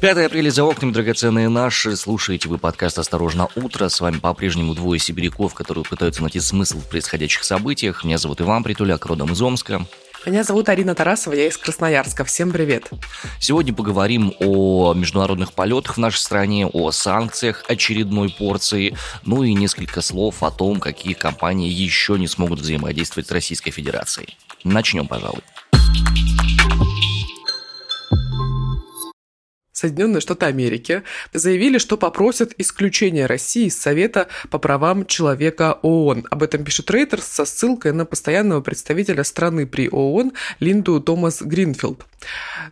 5 апреля за окнами, драгоценные наши. Слушаете вы подкаст «Осторожно, утро». С вами по-прежнему двое сибиряков, которые пытаются найти смысл в происходящих событиях. Меня зовут Иван Притуляк, родом из Омска. Меня зовут Арина Тарасова, я из Красноярска. Всем привет. Сегодня поговорим о международных полетах в нашей стране, о санкциях очередной порции, ну и несколько слов о том, какие компании еще не смогут взаимодействовать с Российской Федерацией. Начнем, пожалуй. Соединенные Штаты Америки заявили, что попросят исключения России из Совета по правам человека ООН. Об этом пишет Рейтерс со ссылкой на постоянного представителя страны при ООН Линду Томас Гринфилд.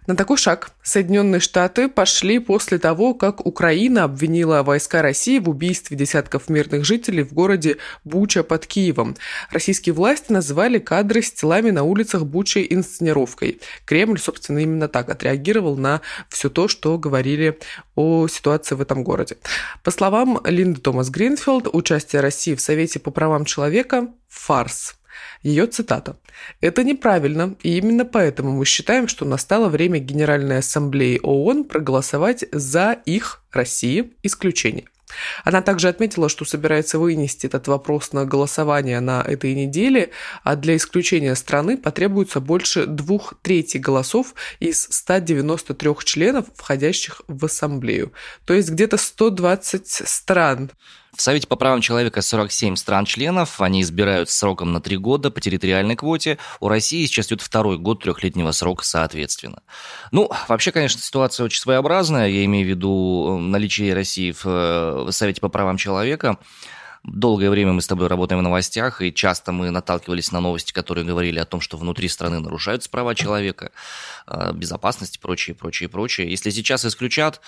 На такой шаг Соединенные Штаты пошли после того, как Украина обвинила войска России в убийстве десятков мирных жителей в городе Буча под Киевом. Российские власти называли кадры с телами на улицах Бучи инсценировкой. Кремль, собственно, именно так отреагировал на все то, что говорили о ситуации в этом городе. По словам Линды Томас Гринфилд, участие России в Совете по правам человека – фарс. Ее цитата. «Это неправильно, и именно поэтому мы считаем, что настало время Генеральной Ассамблеи ООН проголосовать за их, России, исключение». Она также отметила, что собирается вынести этот вопрос на голосование на этой неделе, а для исключения страны потребуется больше двух трети голосов из 193 членов, входящих в ассамблею. То есть где-то 120 стран в Совете по правам человека 47 стран-членов, они избирают сроком на три года по территориальной квоте. У России сейчас идет второй год трехлетнего срока соответственно. Ну, вообще, конечно, ситуация очень своеобразная. Я имею в виду э, наличие России в, э, в Совете по правам человека. Долгое время мы с тобой работаем в новостях, и часто мы наталкивались на новости, которые говорили о том, что внутри страны нарушаются права человека, э, безопасность и прочее, прочее, прочее. Если сейчас исключат,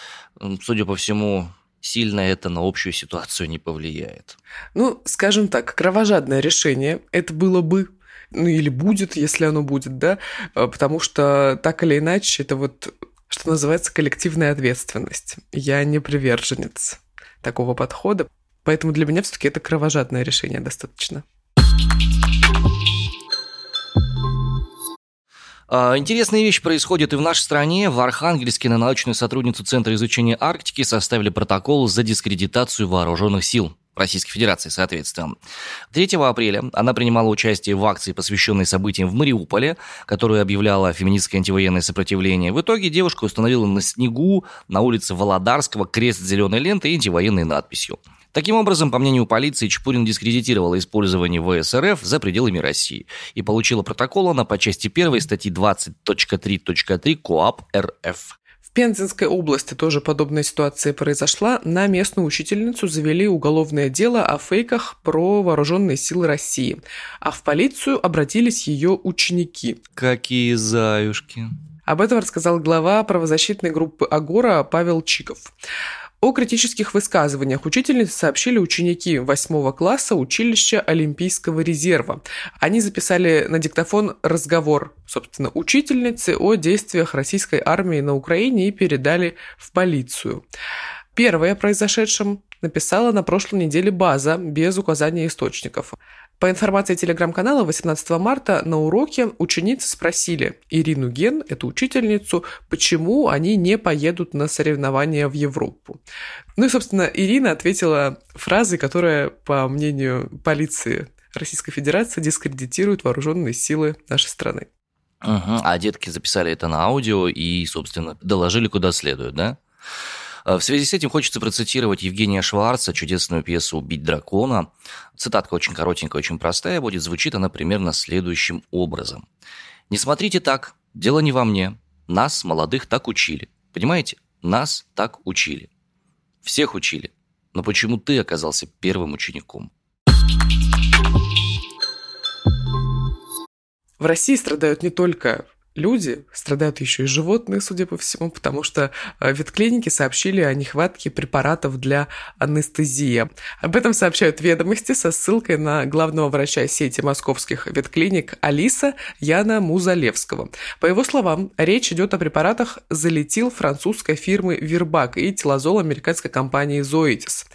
судя по всему, сильно это на общую ситуацию не повлияет. Ну, скажем так, кровожадное решение это было бы, ну или будет, если оно будет, да, а, потому что так или иначе это вот, что называется, коллективная ответственность. Я не приверженец такого подхода, поэтому для меня все-таки это кровожадное решение достаточно. А, интересные вещи происходят и в нашей стране. В Архангельске на научную сотрудницу Центра изучения Арктики составили протокол за дискредитацию вооруженных сил. Российской Федерации, соответственно. 3 апреля она принимала участие в акции, посвященной событиям в Мариуполе, которую объявляла феминистское антивоенное сопротивление. В итоге девушка установила на снегу на улице Володарского крест зеленой лентой и антивоенной надписью. Таким образом, по мнению полиции, Чепурин дискредитировала использование ВСРФ за пределами России и получила протокол она по части 1 статьи 20.3.3 КОАП РФ. В Пензенской области тоже подобная ситуация произошла. На местную учительницу завели уголовное дело о фейках про вооруженные силы России. А в полицию обратились ее ученики. Какие заюшки. Об этом рассказал глава правозащитной группы «Агора» Павел Чиков. О критических высказываниях учительницы сообщили ученики 8 класса училища Олимпийского резерва. Они записали на диктофон разговор, собственно, учительницы о действиях российской армии на Украине и передали в полицию. Первое о произошедшем написала на прошлой неделе база без указания источников. По информации телеграм-канала, 18 марта на уроке ученицы спросили Ирину Ген, эту учительницу, почему они не поедут на соревнования в Европу. Ну и, собственно, Ирина ответила фразой, которая, по мнению полиции Российской Федерации, дискредитирует вооруженные силы нашей страны. Угу. А детки записали это на аудио и, собственно, доложили куда следует, да? Э, в связи с этим хочется процитировать Евгения Шварца, чудесную пьесу «Убить дракона». Цитатка очень коротенькая, очень простая будет. Звучит она примерно следующим образом. «Не смотрите так. Дело не во мне. Нас, молодых, так учили. Понимаете? Нас так учили. Всех учили. Но почему ты оказался первым учеником?» В России страдают не только люди, страдают еще и животные, судя по всему, потому что э, ветклиники сообщили о нехватке препаратов для анестезии. Об этом сообщают ведомости со ссылкой на главного врача сети московских ветклиник Алиса Яна Музалевского. По его словам, речь идет о препаратах залетил французской фирмы Вирбак и телозол американской компании Zoetis.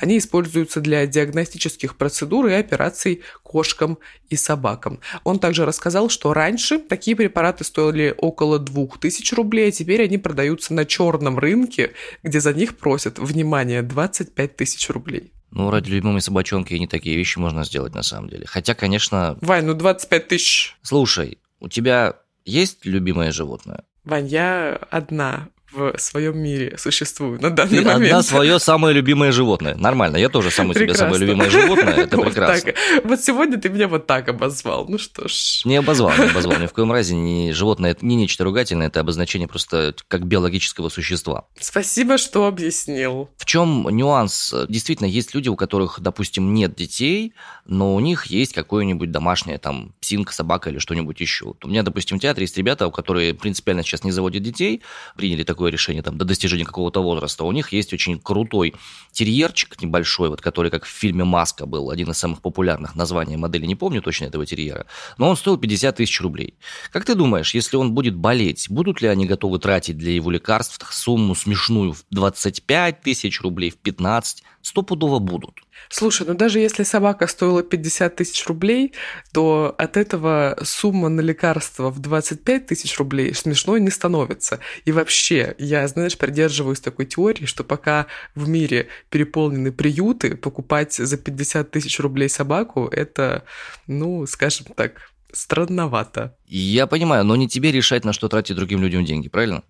Они используются для диагностических процедур и операций кошкам и собакам. Он также рассказал, что раньше такие препараты стоили около 2000 рублей, а теперь они продаются на черном рынке, где за них просят, внимание, 25 тысяч рублей. Ну, ради любимой собачонки и не такие вещи можно сделать на самом деле. Хотя, конечно... Вань, ну 25 тысяч. Слушай, у тебя есть любимое животное? Вань, я одна в своем мире существую на данный Ты момент. одна свое самое любимое животное. Нормально, я тоже самое себе самое любимое животное, это Вот прекрасно. так. Вот сегодня ты меня вот так обозвал. Ну что ж. Не обозвал, не обозвал. Ни в коем разе не животное, это не нечто ругательное, это обозначение просто как биологического существа. Спасибо, что объяснил. В чем нюанс? Действительно, есть люди, у которых, допустим, нет детей, но у них есть какое-нибудь домашнее, там, псинка, собака или что-нибудь еще. Вот У меня, допустим, в театре есть ребята, у которых принципиально сейчас не заводят детей, приняли такое решение там, до достижения какого-то возраста. У них есть очень крутой терьерчик небольшой, вот, который, как в фильме «Маска» был, один из самых популярных, название модели не помню точно этого терьера, но он стоил 50 тысяч рублей. Как ты думаешь, если он будет болеть, будут ли они готовы тратить для его лекарств сумму смешную в 25 тысяч рублей, в 15? Стопудово будут. Слушай, ну даже если собака стоила 50 тысяч рублей, то от этого сумма на лекарство в 25 тысяч рублей смешной не становится. И вообще, я, знаешь, придерживаюсь такой теории, что пока в мире переполнены приюты, покупать за 50 тысяч рублей собаку – это, ну, скажем так, странновато. Я понимаю, но не тебе решать, на что тратить другим людям деньги, правильно?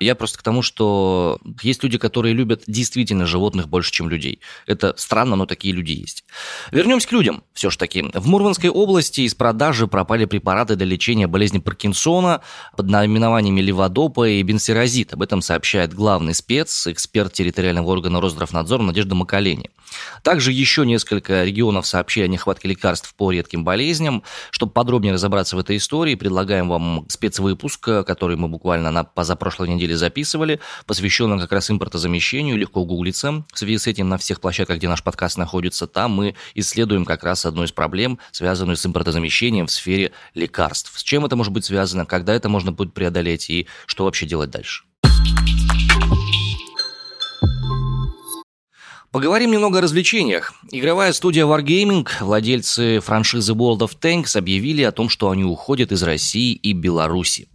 Я просто к тому, что есть люди, которые любят действительно животных больше, чем людей. Это странно, но такие люди есть. Вернемся к людям, все ж таки. В Мурманской области из продажи пропали препараты для лечения болезни Паркинсона под наименованиями леводопа и бенсерозит. Об этом сообщает главный спец, эксперт территориального органа Росздравнадзора Надежда Макалени. Также еще несколько регионов сообщили о нехватке лекарств по редким болезням. Чтобы подробнее разобраться в этой истории, предлагаем вам спецвыпуск, который мы буквально на позапрошлой неделе записывали, посвященный как раз импортозамещению. Легко гуглиться. В связи с этим на всех площадках, где наш подкаст находится, там мы исследуем как раз одну из проблем, связанную с импортозамещением в сфере лекарств. С чем это может быть связано, когда это можно будет преодолеть и что вообще делать дальше. Поговорим немного о развлечениях. Игровая студия Wargaming, владельцы франшизы World of Tanks, объявили о том, что они уходят из России и Беларуси.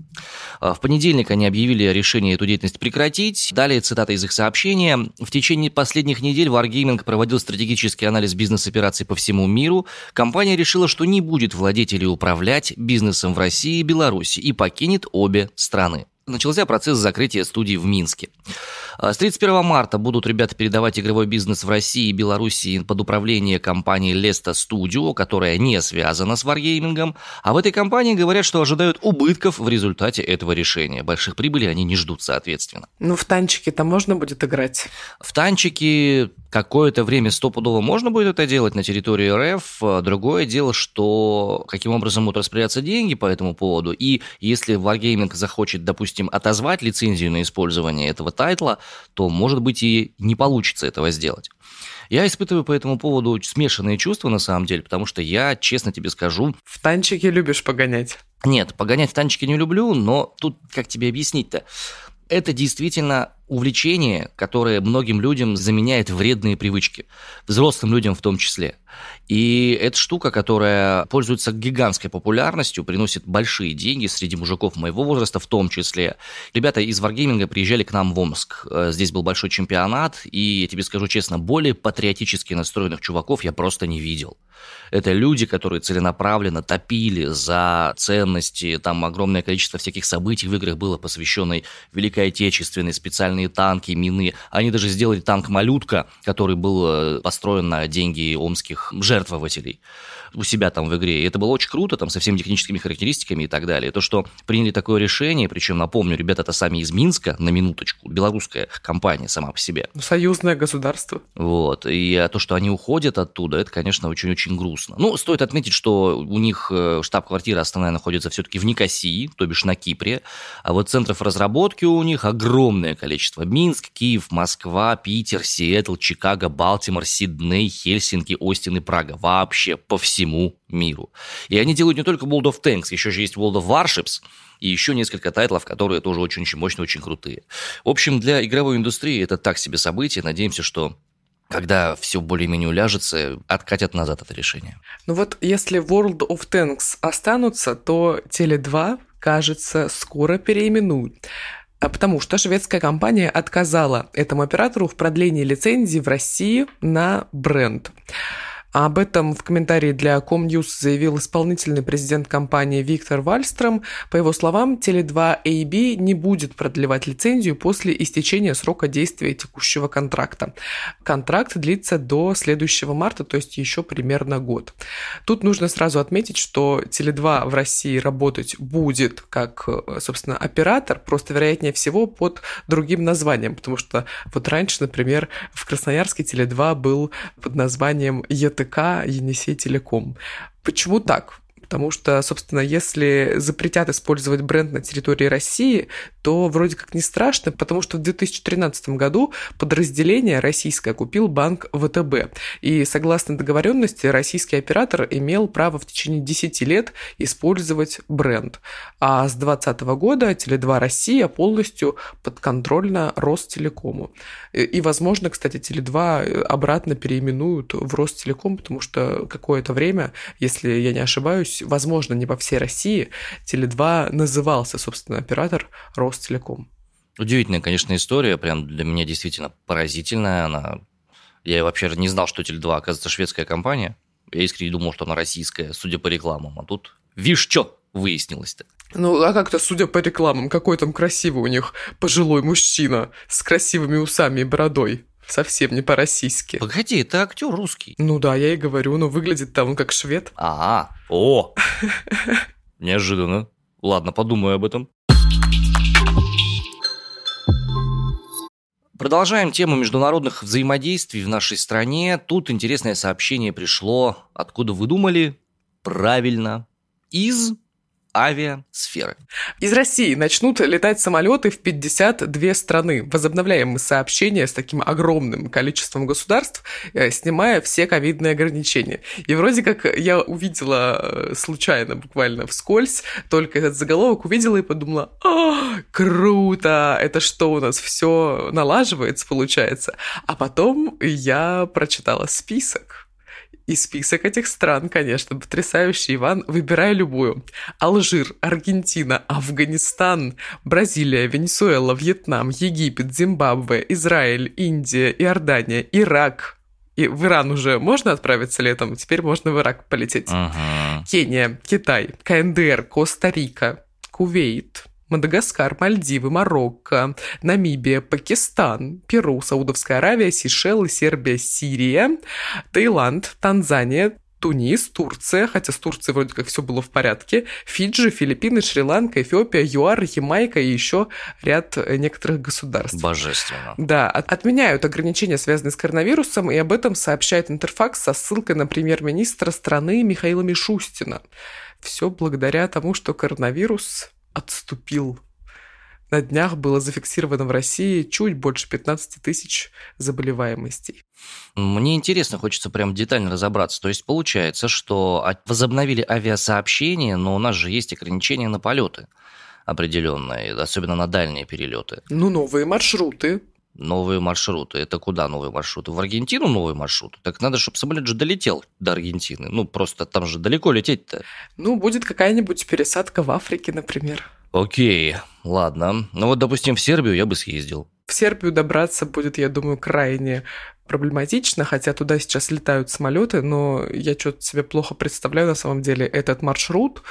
В понедельник они объявили решение эту деятельность прекратить. Далее цитата из их сообщения. В течение последних недель Wargaming проводил стратегический анализ бизнес-операций по всему миру. Компания решила, что не будет владеть или управлять бизнесом в России и Беларуси и покинет обе страны начался процесс закрытия студии в Минске. С 31 марта будут ребята передавать игровой бизнес в России и Белоруссии под управление компании Lesta Studio, которая не связана с Wargaming. А в этой компании говорят, что ожидают убытков в результате этого решения. Больших прибылей они не ждут, соответственно. Ну, в танчики-то можно будет играть? В танчики какое-то время стопудово можно будет это делать на территории РФ. Другое дело, что каким образом будут распределяться деньги по этому поводу. И если Wargaming захочет, допустим, отозвать лицензию на использование этого тайтла, то, может быть, и не получится этого сделать. Я испытываю по этому поводу смешанные чувства, на самом деле, потому что я, честно тебе скажу... В танчике любишь погонять? Нет, погонять в танчике не люблю, но тут как тебе объяснить-то? Это действительно увлечение, которое многим людям заменяет вредные привычки, взрослым людям в том числе. И это штука, которая пользуется гигантской популярностью, приносит большие деньги среди мужиков моего возраста в том числе. Ребята из Wargaming приезжали к нам в Омск. Здесь был большой чемпионат, и я тебе скажу честно, более патриотически настроенных чуваков я просто не видел. Это люди, которые целенаправленно топили за ценности, там огромное количество всяких событий в играх было посвященной Великой Отечественной, специальные танки, мины. Они даже сделали танк «Малютка», который был построен на деньги омских жертвователей у себя там в игре. И это было очень круто, там, со всеми техническими характеристиками и так далее. То, что приняли такое решение, причем, напомню, ребята это сами из Минска, на минуточку, белорусская компания сама по себе. Союзное государство. Вот. И то, что они уходят оттуда, это, конечно, очень-очень грустно. Ну, стоит отметить, что у них штаб-квартира основная находится все-таки в Никосии, то бишь на Кипре. А вот центров разработки у них огромное количество. Минск, Киев, Москва, Питер, Сиэтл, Чикаго, Балтимор, Сидней, Хельсинки, Остин и Прага. Вообще по всему миру. И они делают не только World of Tanks, еще же есть World of Warships, и еще несколько тайтлов, которые тоже очень-очень мощные, очень крутые. В общем, для игровой индустрии это так себе событие. Надеемся, что когда все более-менее уляжется, откатят назад это решение. Ну вот если World of Tanks останутся, то Теле2 кажется, скоро переименуют а потому что шведская компания отказала этому оператору в продлении лицензии в России на бренд. А об этом в комментарии для Comnews заявил исполнительный президент компании Виктор Вальстром. По его словам, Теле2 AB не будет продлевать лицензию после истечения срока действия текущего контракта. Контракт длится до следующего марта, то есть еще примерно год. Тут нужно сразу отметить, что Теле2 в России работать будет как, собственно, оператор, просто вероятнее всего под другим названием, потому что вот раньше, например, в Красноярске Теле2 был под названием ЕТ ТК Енисей Телеком. Почему так? Потому что, собственно, если запретят использовать бренд на территории России, то вроде как не страшно, потому что в 2013 году подразделение российское купил банк ВТБ. И согласно договоренности, российский оператор имел право в течение 10 лет использовать бренд. А с 2020 года Теле2 Россия полностью подконтрольна Ростелекому. И, возможно, кстати, Теле2 обратно переименуют в Ростелеком, потому что какое-то время, если я не ошибаюсь, возможно, не по всей России, Теле2 назывался, собственно, оператор Ростелеком. Удивительная, конечно, история, прям для меня действительно поразительная. Она... Я вообще не знал, что Теле2, оказывается, шведская компания. Я искренне думал, что она российская, судя по рекламам. А тут, видишь, что выяснилось-то. Ну, а как-то, судя по рекламам, какой там красивый у них пожилой мужчина с красивыми усами и бородой. Совсем не по-российски. Погоди, это актер русский. Ну да, я и говорю, но выглядит там он как швед. А, о, неожиданно. Ладно, подумаю об этом. Продолжаем тему международных взаимодействий в нашей стране. Тут интересное сообщение пришло, откуда вы думали? Правильно, из авиасферы. Из России начнут летать самолеты в 52 страны. Возобновляем мы сообщения с таким огромным количеством государств, э, снимая все ковидные ограничения. И вроде как я увидела э, случайно, буквально вскользь, только этот заголовок увидела и подумала, о, круто, это что у нас все налаживается, получается. А потом я прочитала список и список этих стран, конечно, потрясающий, Иван. Выбирай любую. Алжир, Аргентина, Афганистан, Бразилия, Венесуэла, Вьетнам, Египет, Зимбабве, Израиль, Индия, Иордания, Ирак, и в Иран уже можно отправиться летом, теперь можно в Ирак полететь. Uh-huh. Кения, Китай, КНДР, Коста-Рика, Кувейт, Мадагаскар, Мальдивы, Марокко, Намибия, Пакистан, Перу, Саудовская Аравия, Сейшелы, Сербия, Сирия, Таиланд, Танзания, Тунис, Турция, хотя с Турцией вроде как все было в порядке, Фиджи, Филиппины, Шри-Ланка, Эфиопия, ЮАР, Ямайка и еще ряд э, некоторых государств. Божественно. Да, отменяют ограничения, связанные с коронавирусом, и об этом сообщает Интерфакс со ссылкой на премьер-министра страны Михаила Мишустина. Все благодаря тому, что коронавирус отступил. На днях было зафиксировано в России чуть больше 15 тысяч заболеваемостей. Мне интересно, хочется прям детально разобраться. То есть получается, что возобновили авиасообщение, но у нас же есть ограничения на полеты определенные, особенно на дальние перелеты. Ну, новые маршруты. Новые маршруты. Это куда новые маршруты? В Аргентину новые маршруты? Так надо, чтобы самолет же долетел до Аргентины. Ну, просто там же далеко лететь-то. Ну, будет какая-нибудь пересадка в Африке, например. Окей, ладно. Ну вот, допустим, в Сербию я бы съездил. В Сербию добраться будет, я думаю, крайне проблематично, хотя туда сейчас летают самолеты, но я что-то себе плохо представляю на самом деле этот маршрут.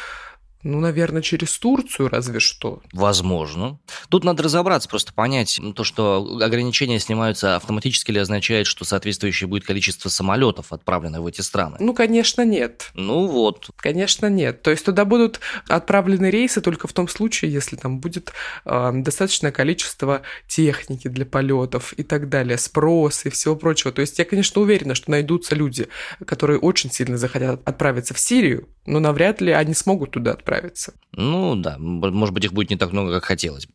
Ну, наверное, через Турцию разве что. Возможно. Тут надо разобраться, просто понять, то, что ограничения снимаются автоматически ли означает, что соответствующее будет количество самолетов, отправленных в эти страны? Ну, конечно, нет. Ну вот. Конечно, нет. То есть туда будут отправлены рейсы только в том случае, если там будет э, достаточное количество техники для полетов и так далее, спрос и всего прочего. То есть я, конечно, уверена, что найдутся люди, которые очень сильно захотят отправиться в Сирию, но навряд ли они смогут туда отправиться справиться. Ну да, может быть, их будет не так много, как хотелось.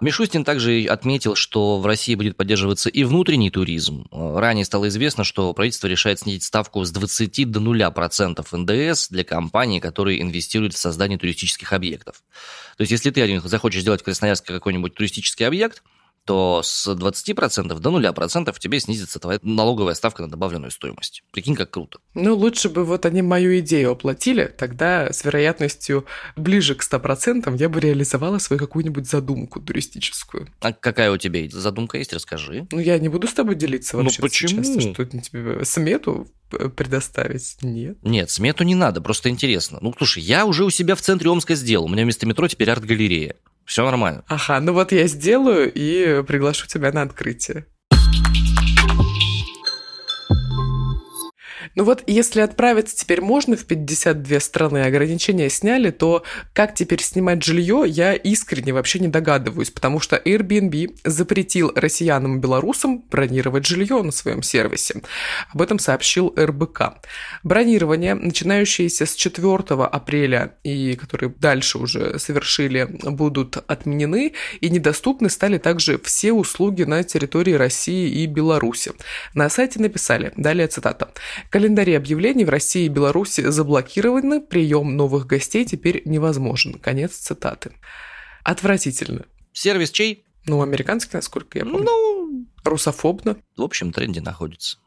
Мишустин также отметил, что в России будет поддерживаться и внутренний туризм. Ранее стало известно, что правительство решает снизить ставку с 20 до 0% НДС для компаний, которые инвестируют в создание туристических объектов. То есть, если ты один захочешь сделать в Красноярске какой-нибудь туристический объект, то с 20% до 0% тебе снизится твоя налоговая ставка на добавленную стоимость. Прикинь, как круто. Ну, лучше бы вот они мою идею оплатили, тогда с вероятностью ближе к 100% я бы реализовала свою какую-нибудь задумку туристическую. А какая у тебя задумка есть, расскажи. Ну, я не буду с тобой делиться Ну, вообще почему? сейчас, что тебе смету предоставить? Нет. Нет, смету не надо, просто интересно. Ну, слушай, я уже у себя в центре Омска сделал. У меня вместо метро теперь арт-галерея. Все нормально. Ага, ну вот я сделаю и приглашу тебя на открытие. Ну вот, если отправиться теперь можно в 52 страны, ограничения сняли, то как теперь снимать жилье, я искренне вообще не догадываюсь, потому что Airbnb запретил россиянам и белорусам бронировать жилье на своем сервисе. Об этом сообщил РБК. Бронирование, начинающееся с 4 апреля и которые дальше уже совершили, будут отменены, и недоступны стали также все услуги на территории России и Беларуси. На сайте написали, далее цитата, Календари объявлений в России и Беларуси заблокированы, прием новых гостей теперь невозможен. Конец цитаты. Отвратительно. Сервис чей? Ну, американский, насколько я помню. Ну, Русофобно. в общем тренде находится.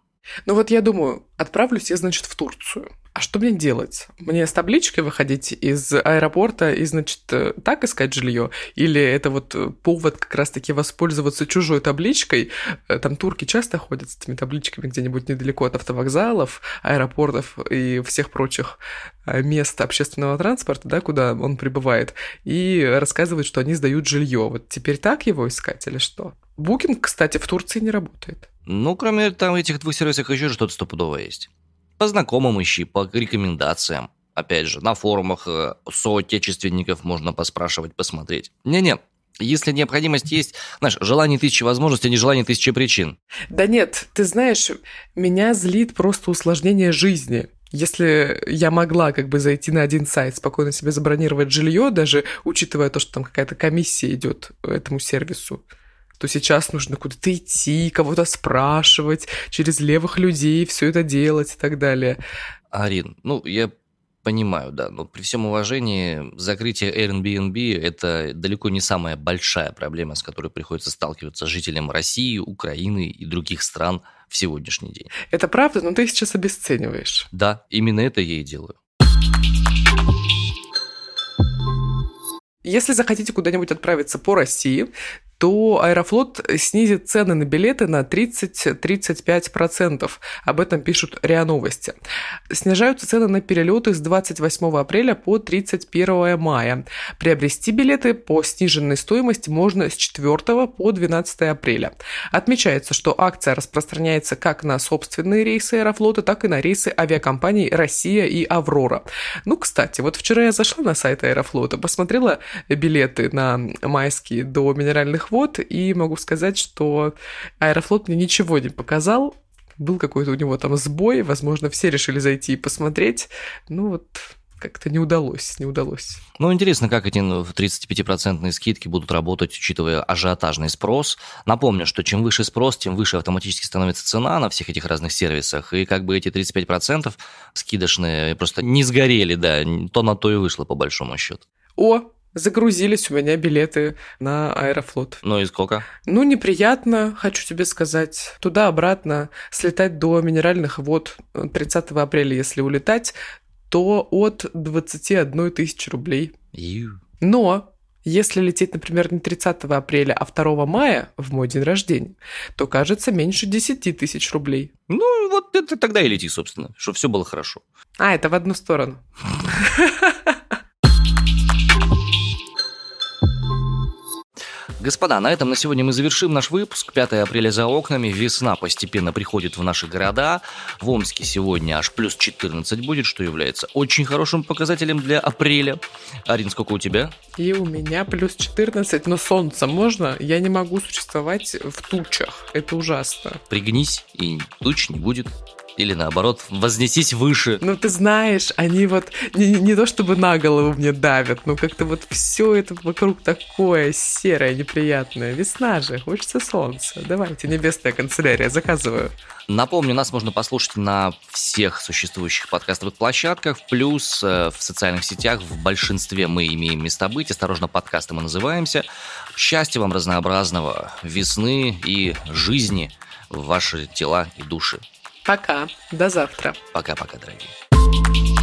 Ну вот я думаю, отправлюсь я, значит, в Турцию. А что мне делать? Мне с табличкой выходить из аэропорта и, значит, э, так искать жилье? Или это вот э, повод как раз-таки воспользоваться чужой табличкой? Э, Там турки часто ходят с этими табличками где-нибудь недалеко от автовокзалов, аэропортов и всех прочих мест общественного транспорта, да, куда он прибывает, и рассказывают, что они сдают жилье. Вот теперь так его искать или что? Букинг, кстати, в Турции не работает. Ну, кроме там этих двух сервисов еще что-то стопудовое есть. По знакомым ищи, по рекомендациям. Опять же, на форумах э, соотечественников можно поспрашивать, посмотреть. Не-не, если необходимость есть, знаешь, желание тысячи возможностей, а не желание тысячи причин. Да нет, ты знаешь, меня злит просто усложнение жизни. Если я могла как бы зайти на один сайт, спокойно себе забронировать жилье, даже учитывая то, что там какая-то комиссия идет этому сервису, то сейчас нужно куда-то идти, кого-то спрашивать, через левых людей все это делать и так далее. Арин, ну, я понимаю, да, но при всем уважении, закрытие Airbnb – это далеко не самая большая проблема, с которой приходится сталкиваться жителям России, Украины и других стран в сегодняшний день. Это правда, но ты сейчас обесцениваешь. Да, именно это я и делаю. Если захотите куда-нибудь отправиться по России, то Аэрофлот снизит цены на билеты на 30-35%. Об этом пишут РИА Новости. Снижаются цены на перелеты с 28 апреля по 31 мая. Приобрести билеты по сниженной стоимости можно с 4 по 12 апреля. Отмечается, что акция распространяется как на собственные рейсы Аэрофлота, так и на рейсы авиакомпаний «Россия» и «Аврора». Ну, кстати, вот вчера я зашла на сайт Аэрофлота, посмотрела билеты на майские до минеральных вод, и могу сказать, что Аэрофлот мне ничего не показал. Был какой-то у него там сбой, возможно, все решили зайти и посмотреть. Ну вот, как-то не удалось, не удалось. Ну, интересно, как эти ну, 35% скидки будут работать, учитывая ажиотажный спрос. Напомню, что чем выше спрос, тем выше автоматически становится цена на всех этих разных сервисах. И как бы эти 35% скидочные просто не сгорели, да, то на то и вышло, по большому счету. О, загрузились у меня билеты на Аэрофлот. Ну и сколько? Ну, неприятно, хочу тебе сказать. Туда-обратно слетать до минеральных вод 30 апреля, если улетать, то от 21 тысячи рублей. Ю. Но если лететь, например, не 30 апреля, а 2 мая, в мой день рождения, то кажется меньше 10 тысяч рублей. Ну, вот это тогда и лети, собственно, чтобы все было хорошо. А, это в одну сторону. Господа, на этом на сегодня мы завершим наш выпуск. 5 апреля за окнами, весна постепенно приходит в наши города. В Омске сегодня аж плюс 14 будет, что является очень хорошим показателем для апреля. Арин, сколько у тебя? И у меня плюс 14, но солнце можно? Я не могу существовать в тучах. Это ужасно. Пригнись, и туч не будет. Или наоборот, вознесись выше. Ну, ты знаешь, они вот не, не то чтобы на голову мне давят, но как-то вот все это вокруг такое серое, неприятное. Весна же, хочется солнца. Давайте, небесная канцелярия, заказываю. Напомню, нас можно послушать на всех существующих подкастовых площадках, плюс э, в социальных сетях в большинстве мы имеем место быть. Осторожно, подкасты мы называемся. Счастья вам разнообразного, весны и жизни в ваши тела и души. Пока. До завтра. Пока-пока, дорогие.